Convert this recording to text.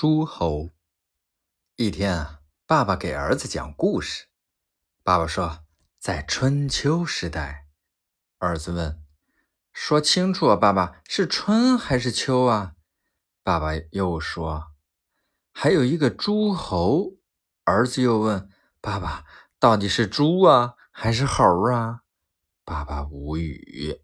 诸侯。一天啊爸爸给儿子讲故事。爸爸说在春秋时代。儿子问说清楚啊爸爸是春还是秋啊？爸爸又说还有一个诸侯。儿子又问爸爸到底是猪啊还是猴啊？爸爸无语。